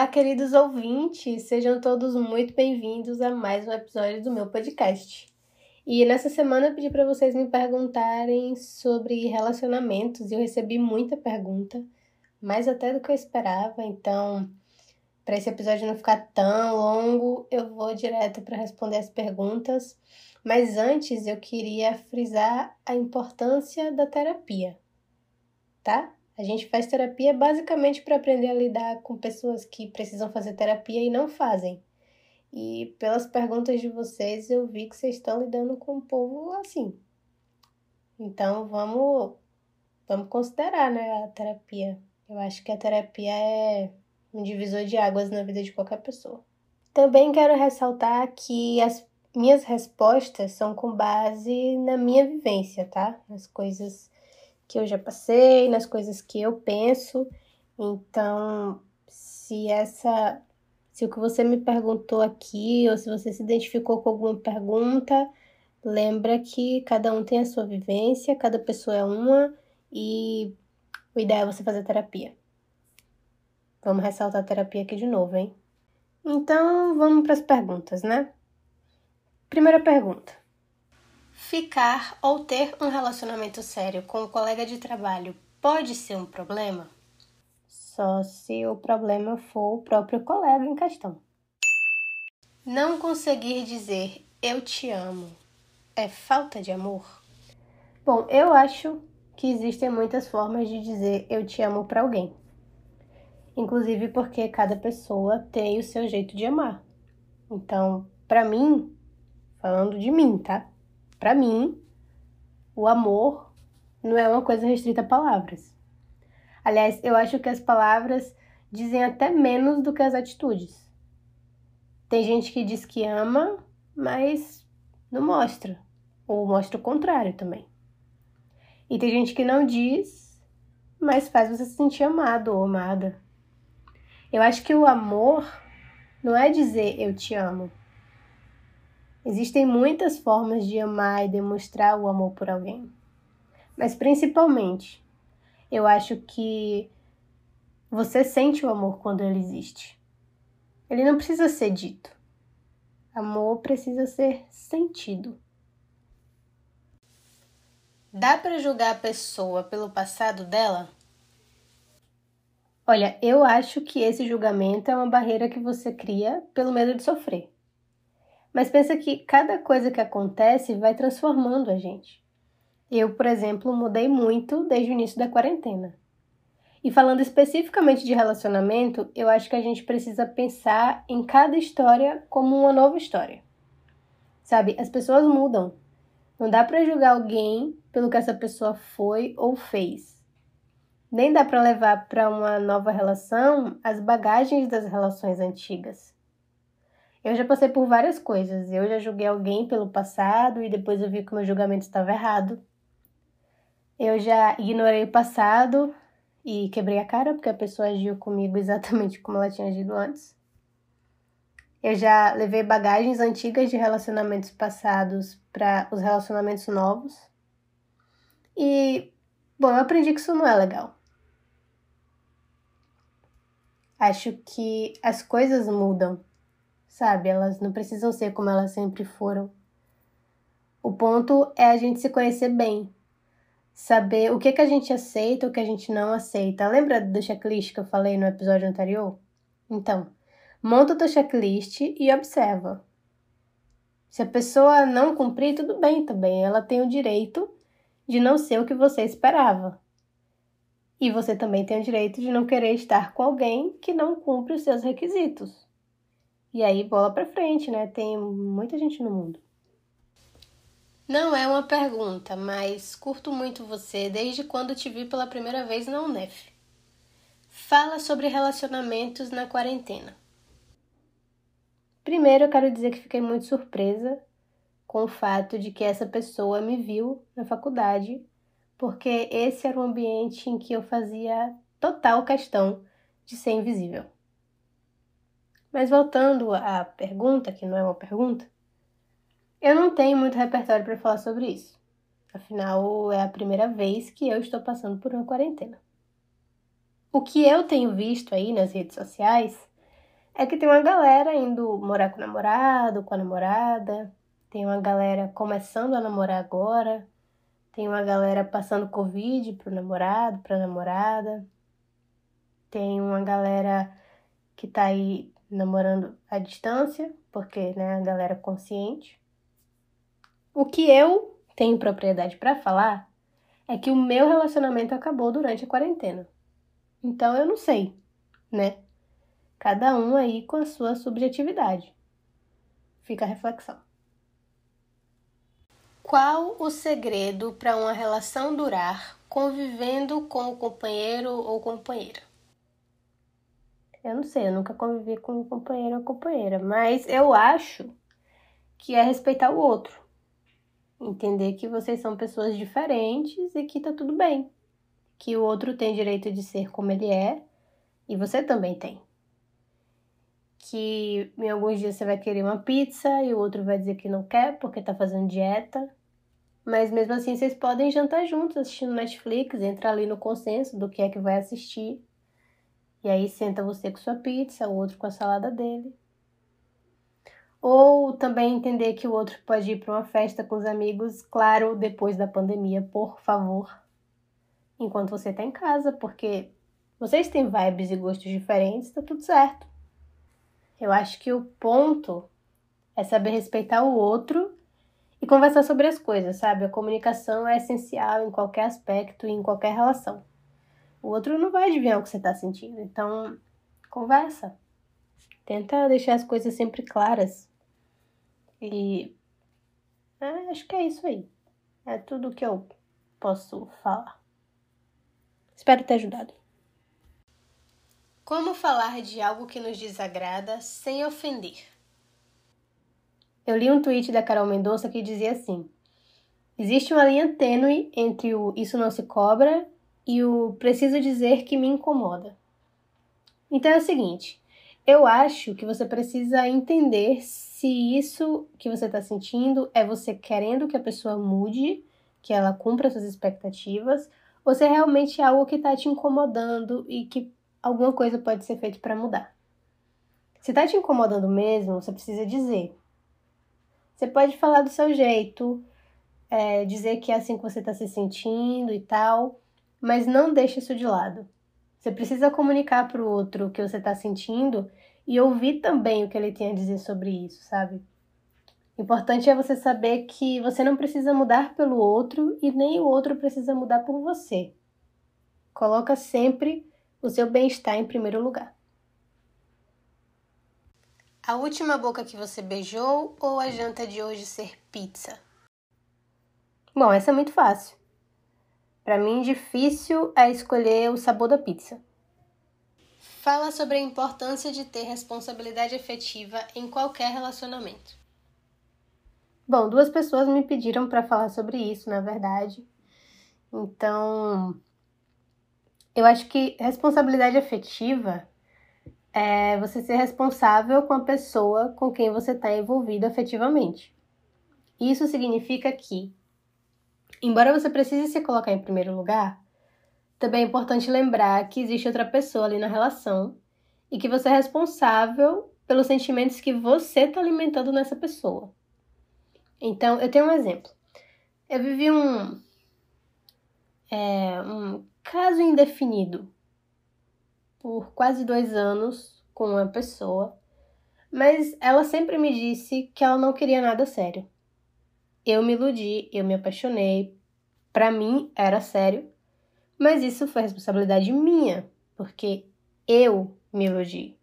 Olá, queridos ouvintes, sejam todos muito bem-vindos a mais um episódio do meu podcast. E nessa semana eu pedi para vocês me perguntarem sobre relacionamentos e eu recebi muita pergunta, mais até do que eu esperava, então, para esse episódio não ficar tão longo, eu vou direto para responder as perguntas. Mas antes eu queria frisar a importância da terapia, tá? A gente faz terapia basicamente para aprender a lidar com pessoas que precisam fazer terapia e não fazem. E pelas perguntas de vocês, eu vi que vocês estão lidando com um povo assim. Então vamos vamos considerar, né, a terapia. Eu acho que a terapia é um divisor de águas na vida de qualquer pessoa. Também quero ressaltar que as minhas respostas são com base na minha vivência, tá? Nas coisas que eu já passei, nas coisas que eu penso. Então, se essa se o que você me perguntou aqui ou se você se identificou com alguma pergunta, lembra que cada um tem a sua vivência, cada pessoa é uma e o ideal é você fazer terapia. Vamos ressaltar a terapia aqui de novo, hein? Então, vamos para as perguntas, né? Primeira pergunta. Ficar ou ter um relacionamento sério com um colega de trabalho pode ser um problema? Só se o problema for o próprio colega em questão. Não conseguir dizer eu te amo é falta de amor? Bom, eu acho que existem muitas formas de dizer eu te amo para alguém. Inclusive porque cada pessoa tem o seu jeito de amar. Então, para mim, falando de mim, tá? Para mim, o amor não é uma coisa restrita a palavras. Aliás, eu acho que as palavras dizem até menos do que as atitudes. Tem gente que diz que ama, mas não mostra, ou mostra o contrário também. E tem gente que não diz, mas faz você se sentir amado ou amada. Eu acho que o amor não é dizer eu te amo, Existem muitas formas de amar e demonstrar o amor por alguém. Mas principalmente, eu acho que você sente o amor quando ele existe. Ele não precisa ser dito. Amor precisa ser sentido. Dá para julgar a pessoa pelo passado dela? Olha, eu acho que esse julgamento é uma barreira que você cria pelo medo de sofrer. Mas pensa que cada coisa que acontece vai transformando a gente. Eu, por exemplo, mudei muito desde o início da quarentena. E falando especificamente de relacionamento, eu acho que a gente precisa pensar em cada história como uma nova história. Sabe, as pessoas mudam. Não dá para julgar alguém pelo que essa pessoa foi ou fez. Nem dá para levar para uma nova relação as bagagens das relações antigas. Eu já passei por várias coisas. Eu já julguei alguém pelo passado e depois eu vi que o meu julgamento estava errado. Eu já ignorei o passado e quebrei a cara porque a pessoa agiu comigo exatamente como ela tinha agido antes. Eu já levei bagagens antigas de relacionamentos passados para os relacionamentos novos. E, bom, eu aprendi que isso não é legal. Acho que as coisas mudam sabe? Elas não precisam ser como elas sempre foram. O ponto é a gente se conhecer bem, saber o que, que a gente aceita, o que a gente não aceita. Lembra do checklist que eu falei no episódio anterior? Então, monta o teu checklist e observa. Se a pessoa não cumprir, tudo bem também. Ela tem o direito de não ser o que você esperava. E você também tem o direito de não querer estar com alguém que não cumpre os seus requisitos. E aí, bola pra frente, né? Tem muita gente no mundo. Não é uma pergunta, mas curto muito você desde quando te vi pela primeira vez na UNEF. Fala sobre relacionamentos na quarentena. Primeiro, eu quero dizer que fiquei muito surpresa com o fato de que essa pessoa me viu na faculdade, porque esse era um ambiente em que eu fazia total questão de ser invisível. Mas voltando à pergunta, que não é uma pergunta, eu não tenho muito repertório para falar sobre isso. Afinal, é a primeira vez que eu estou passando por uma quarentena. O que eu tenho visto aí nas redes sociais é que tem uma galera indo morar com o namorado, com a namorada, tem uma galera começando a namorar agora, tem uma galera passando Covid pro namorado, pra namorada, tem uma galera que tá aí namorando à distância, porque, né, a galera consciente. O que eu tenho propriedade para falar é que o meu relacionamento acabou durante a quarentena. Então eu não sei, né? Cada um aí com a sua subjetividade. Fica a reflexão. Qual o segredo para uma relação durar convivendo com o companheiro ou companheira? Eu não sei, eu nunca convivi com um companheiro ou companheira, mas eu acho que é respeitar o outro. Entender que vocês são pessoas diferentes e que tá tudo bem. Que o outro tem direito de ser como ele é e você também tem. Que em alguns dias você vai querer uma pizza e o outro vai dizer que não quer porque tá fazendo dieta. Mas mesmo assim vocês podem jantar juntos assistindo Netflix, entrar ali no consenso do que é que vai assistir e aí senta você com sua pizza, o outro com a salada dele. Ou também entender que o outro pode ir para uma festa com os amigos, claro, depois da pandemia, por favor. Enquanto você está em casa, porque vocês têm vibes e gostos diferentes, tá tudo certo. Eu acho que o ponto é saber respeitar o outro e conversar sobre as coisas, sabe? A comunicação é essencial em qualquer aspecto e em qualquer relação. O outro não vai adivinhar o que você está sentindo. Então, conversa. Tenta deixar as coisas sempre claras. E é, acho que é isso aí. É tudo que eu posso falar. Espero ter ajudado. Como falar de algo que nos desagrada sem ofender? Eu li um tweet da Carol Mendonça que dizia assim: Existe uma linha tênue entre o isso não se cobra e o preciso dizer que me incomoda. Então é o seguinte, eu acho que você precisa entender se isso que você está sentindo é você querendo que a pessoa mude, que ela cumpra suas expectativas, ou se é realmente algo que está te incomodando e que alguma coisa pode ser feita para mudar. Se está te incomodando mesmo, você precisa dizer. Você pode falar do seu jeito, é, dizer que é assim que você está se sentindo e tal, mas não deixe isso de lado. Você precisa comunicar para o outro o que você está sentindo e ouvir também o que ele tem a dizer sobre isso, sabe? Importante é você saber que você não precisa mudar pelo outro e nem o outro precisa mudar por você. Coloca sempre o seu bem-estar em primeiro lugar. A última boca que você beijou ou a janta de hoje ser pizza? Bom, essa é muito fácil. Para mim, difícil é escolher o sabor da pizza. Fala sobre a importância de ter responsabilidade efetiva em qualquer relacionamento. Bom, duas pessoas me pediram para falar sobre isso, na verdade. Então, eu acho que responsabilidade efetiva é você ser responsável com a pessoa com quem você está envolvido afetivamente. Isso significa que Embora você precise se colocar em primeiro lugar, também é importante lembrar que existe outra pessoa ali na relação e que você é responsável pelos sentimentos que você está alimentando nessa pessoa. Então, eu tenho um exemplo. Eu vivi um, é, um caso indefinido por quase dois anos com uma pessoa, mas ela sempre me disse que ela não queria nada sério. Eu me iludi, eu me apaixonei. Para mim era sério, mas isso foi responsabilidade minha, porque eu me iludi.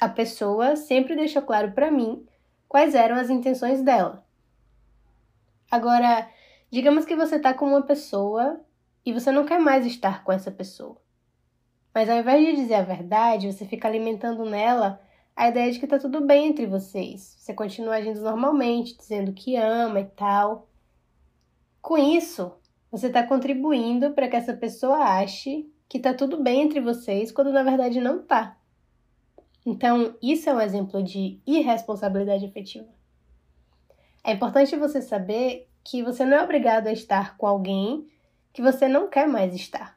A pessoa sempre deixou claro para mim quais eram as intenções dela. Agora, digamos que você tá com uma pessoa e você não quer mais estar com essa pessoa. Mas ao invés de dizer a verdade, você fica alimentando nela a ideia de que tá tudo bem entre vocês. Você continua agindo normalmente, dizendo que ama e tal. Com isso, você está contribuindo para que essa pessoa ache que tá tudo bem entre vocês, quando na verdade não tá. Então, isso é um exemplo de irresponsabilidade afetiva. É importante você saber que você não é obrigado a estar com alguém que você não quer mais estar.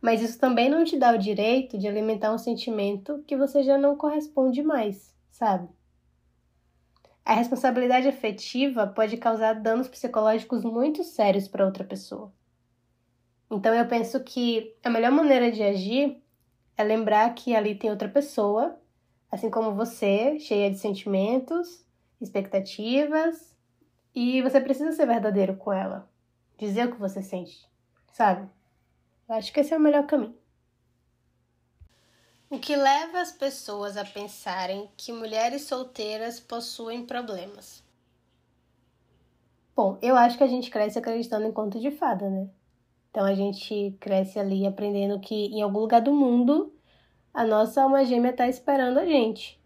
Mas isso também não te dá o direito de alimentar um sentimento que você já não corresponde mais, sabe? A responsabilidade afetiva pode causar danos psicológicos muito sérios para outra pessoa. Então eu penso que a melhor maneira de agir é lembrar que ali tem outra pessoa, assim como você, cheia de sentimentos, expectativas, e você precisa ser verdadeiro com ela, dizer o que você sente, sabe? Eu acho que esse é o melhor caminho. O que leva as pessoas a pensarem que mulheres solteiras possuem problemas? Bom, eu acho que a gente cresce acreditando em conto de fada, né? Então a gente cresce ali aprendendo que em algum lugar do mundo a nossa alma gêmea está esperando a gente.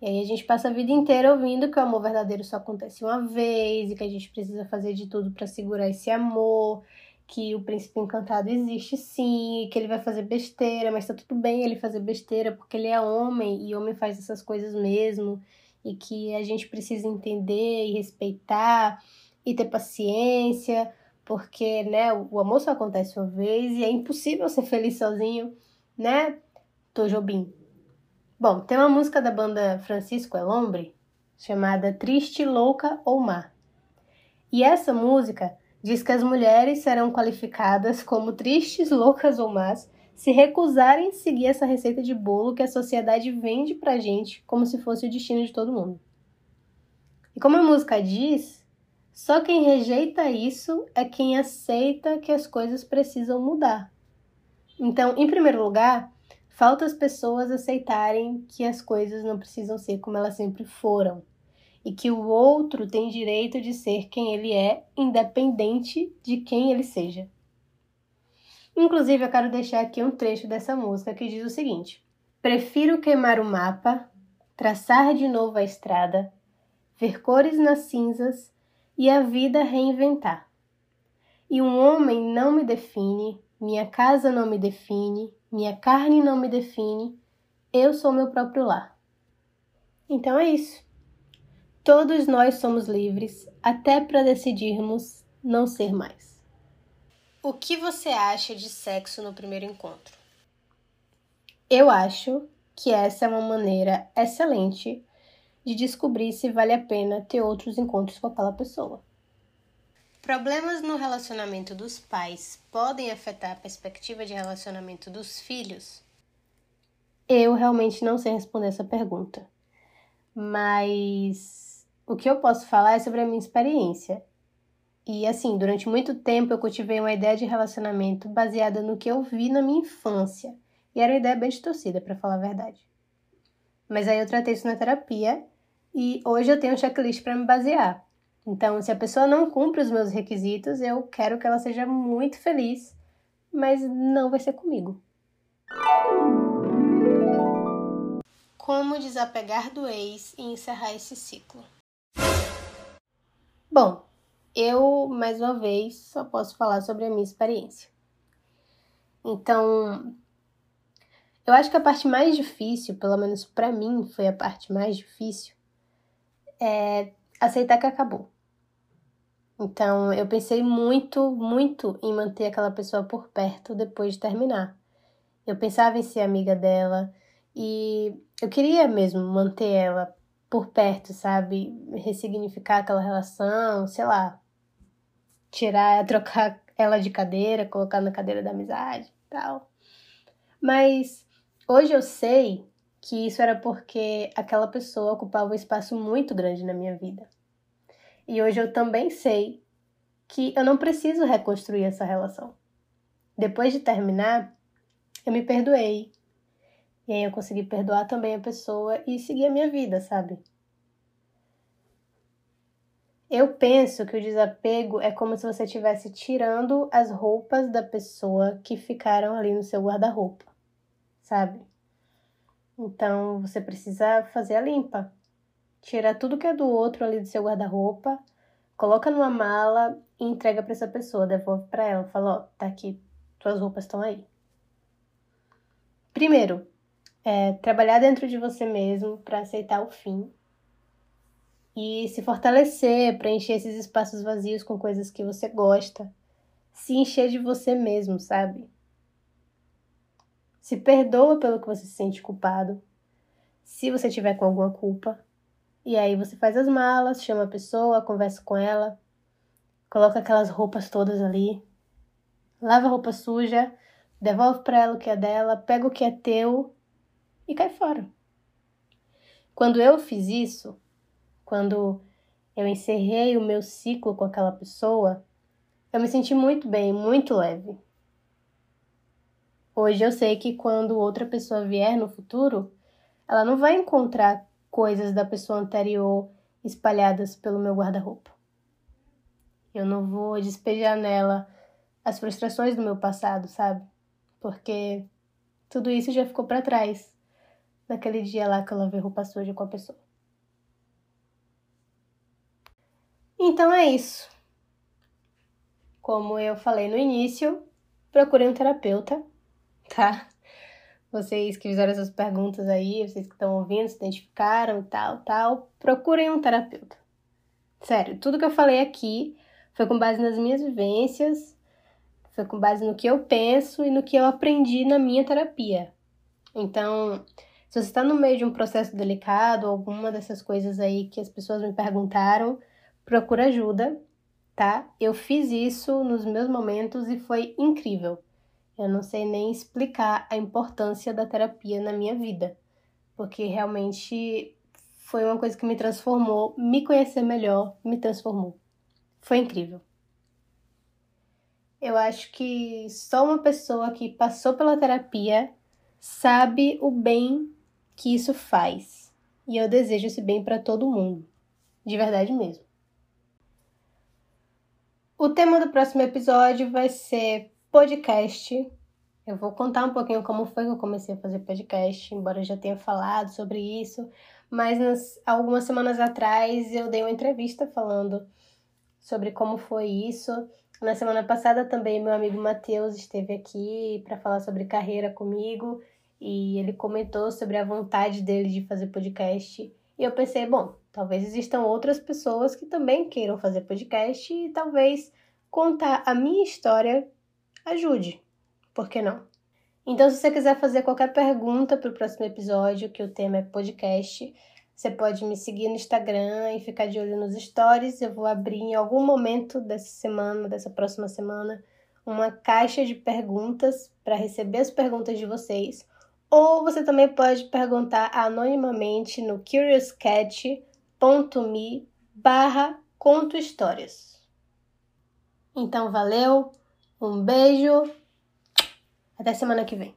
E aí a gente passa a vida inteira ouvindo que o amor verdadeiro só acontece uma vez e que a gente precisa fazer de tudo para segurar esse amor, que o príncipe encantado existe sim, que ele vai fazer besteira, mas tá tudo bem ele fazer besteira porque ele é homem e homem faz essas coisas mesmo e que a gente precisa entender e respeitar e ter paciência porque, né, o amor só acontece uma vez e é impossível ser feliz sozinho, né, Tojobim? Bom, tem uma música da banda Francisco Elombre chamada Triste, Louca ou Má. E essa música diz que as mulheres serão qualificadas como tristes, loucas ou más se recusarem seguir essa receita de bolo que a sociedade vende pra gente como se fosse o destino de todo mundo. E como a música diz, só quem rejeita isso é quem aceita que as coisas precisam mudar. Então, em primeiro lugar, falta as pessoas aceitarem que as coisas não precisam ser como elas sempre foram e que o outro tem direito de ser quem ele é, independente de quem ele seja. Inclusive, eu quero deixar aqui um trecho dessa música que diz o seguinte: Prefiro queimar o mapa, traçar de novo a estrada, ver cores nas cinzas e a vida reinventar. E um homem não me define, minha casa não me define, minha carne não me define, eu sou meu próprio lar. Então é isso. Todos nós somos livres até para decidirmos não ser mais. O que você acha de sexo no primeiro encontro? Eu acho que essa é uma maneira excelente de descobrir se vale a pena ter outros encontros com aquela pessoa. Problemas no relacionamento dos pais podem afetar a perspectiva de relacionamento dos filhos? Eu realmente não sei responder essa pergunta, mas o que eu posso falar é sobre a minha experiência. E assim, durante muito tempo eu cultivei uma ideia de relacionamento baseada no que eu vi na minha infância. E era uma ideia bem distorcida, para falar a verdade. Mas aí eu tratei isso na terapia e hoje eu tenho um checklist para me basear. Então, se a pessoa não cumpre os meus requisitos, eu quero que ela seja muito feliz, mas não vai ser comigo. Como desapegar do ex e encerrar esse ciclo? Bom, eu, mais uma vez, só posso falar sobre a minha experiência. Então, eu acho que a parte mais difícil, pelo menos para mim, foi a parte mais difícil, é aceitar que acabou. Então, eu pensei muito, muito em manter aquela pessoa por perto depois de terminar. Eu pensava em ser amiga dela e eu queria mesmo manter ela por perto, sabe? Ressignificar aquela relação, sei lá, tirar, trocar ela de cadeira, colocar na cadeira da amizade e tal. Mas hoje eu sei que isso era porque aquela pessoa ocupava um espaço muito grande na minha vida. E hoje eu também sei que eu não preciso reconstruir essa relação. Depois de terminar, eu me perdoei. E aí eu consegui perdoar também a pessoa e seguir a minha vida, sabe? Eu penso que o desapego é como se você estivesse tirando as roupas da pessoa que ficaram ali no seu guarda-roupa, sabe? Então você precisa fazer a limpa. Tira tudo que é do outro ali do seu guarda-roupa, coloca numa mala e entrega para essa pessoa, devolve para ela, fala, ó, tá aqui, tuas roupas estão aí. Primeiro, é, trabalhar dentro de você mesmo para aceitar o fim e se fortalecer, preencher esses espaços vazios com coisas que você gosta, se encher de você mesmo, sabe? Se perdoa pelo que você se sente culpado. Se você tiver com alguma culpa. E aí você faz as malas, chama a pessoa, conversa com ela, coloca aquelas roupas todas ali, lava a roupa suja, devolve para ela o que é dela, pega o que é teu e cai fora. Quando eu fiz isso, quando eu encerrei o meu ciclo com aquela pessoa, eu me senti muito bem, muito leve. Hoje eu sei que quando outra pessoa vier no futuro, ela não vai encontrar coisas da pessoa anterior espalhadas pelo meu guarda-roupa. Eu não vou despejar nela as frustrações do meu passado, sabe? Porque tudo isso já ficou para trás naquele dia lá que eu lavei roupa suja com a pessoa. Então é isso. Como eu falei no início, procure um terapeuta, tá? Vocês que fizeram essas perguntas aí, vocês que estão ouvindo, se identificaram e tal, tal, procurem um terapeuta. Sério, tudo que eu falei aqui foi com base nas minhas vivências, foi com base no que eu penso e no que eu aprendi na minha terapia. Então, se você está no meio de um processo delicado, alguma dessas coisas aí que as pessoas me perguntaram, procura ajuda, tá? Eu fiz isso nos meus momentos e foi incrível. Eu não sei nem explicar a importância da terapia na minha vida, porque realmente foi uma coisa que me transformou, me conhecer melhor me transformou. Foi incrível. Eu acho que só uma pessoa que passou pela terapia sabe o bem que isso faz. E eu desejo esse bem para todo mundo. De verdade mesmo. O tema do próximo episódio vai ser podcast. Eu vou contar um pouquinho como foi que eu comecei a fazer podcast, embora eu já tenha falado sobre isso. Mas nas, algumas semanas atrás eu dei uma entrevista falando sobre como foi isso. Na semana passada também meu amigo Matheus esteve aqui para falar sobre carreira comigo e ele comentou sobre a vontade dele de fazer podcast. E eu pensei, bom, talvez existam outras pessoas que também queiram fazer podcast e talvez contar a minha história ajude. Por que não? Então, se você quiser fazer qualquer pergunta para o próximo episódio, que o tema é podcast, você pode me seguir no Instagram e ficar de olho nos stories. Eu vou abrir em algum momento dessa semana, dessa próxima semana, uma caixa de perguntas para receber as perguntas de vocês ou você também pode perguntar anonimamente no curiouscat.me barra conto histórias. Então valeu, um beijo, até semana que vem.